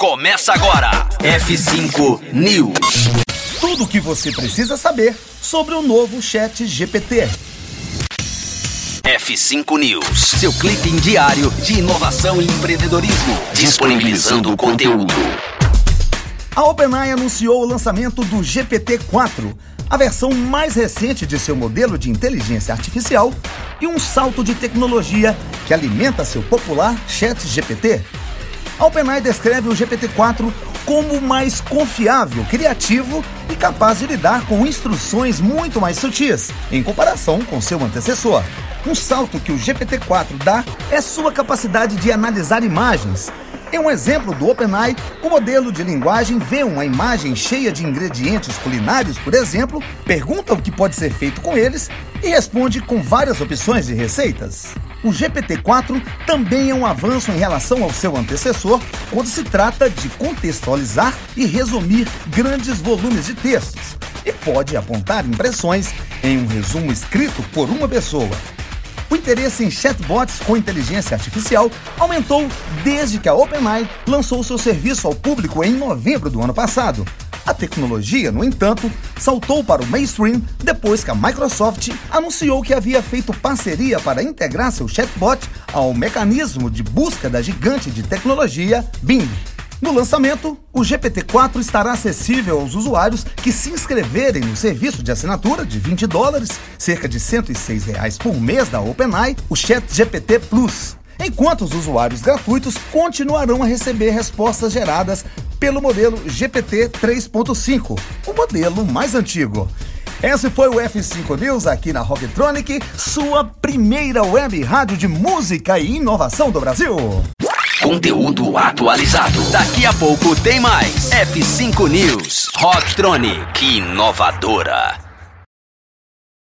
Começa agora. F5 News. Tudo o que você precisa saber sobre o novo Chat GPT. F5 News, seu clipe diário de inovação e empreendedorismo, disponibilizando o conteúdo. A OpenAI anunciou o lançamento do GPT-4, a versão mais recente de seu modelo de inteligência artificial e um salto de tecnologia que alimenta seu popular Chat GPT. A OpenAI descreve o GPT-4 como mais confiável, criativo e capaz de lidar com instruções muito mais sutis, em comparação com seu antecessor. Um salto que o GPT-4 dá é sua capacidade de analisar imagens. Em um exemplo do OpenAI, o modelo de linguagem vê uma imagem cheia de ingredientes culinários, por exemplo, pergunta o que pode ser feito com eles e responde com várias opções de receitas. O GPT-4 também é um avanço em relação ao seu antecessor quando se trata de contextualizar e resumir grandes volumes de textos e pode apontar impressões em um resumo escrito por uma pessoa. O interesse em chatbots com inteligência artificial aumentou desde que a OpenAI lançou seu serviço ao público em novembro do ano passado. A tecnologia, no entanto, saltou para o mainstream depois que a Microsoft anunciou que havia feito parceria para integrar seu chatbot ao mecanismo de busca da gigante de tecnologia Bing. No lançamento, o GPT-4 estará acessível aos usuários que se inscreverem no serviço de assinatura de 20 dólares, cerca de 106 reais por mês da OpenAI, o Chat GPT Plus, enquanto os usuários gratuitos continuarão a receber respostas geradas pelo modelo GPT 3.5, o modelo mais antigo. Esse foi o F5 News aqui na Rocktronic, sua primeira web rádio de música e inovação do Brasil. Conteúdo atualizado. Daqui a pouco tem mais. F5 News. Rocktronic. Inovadora.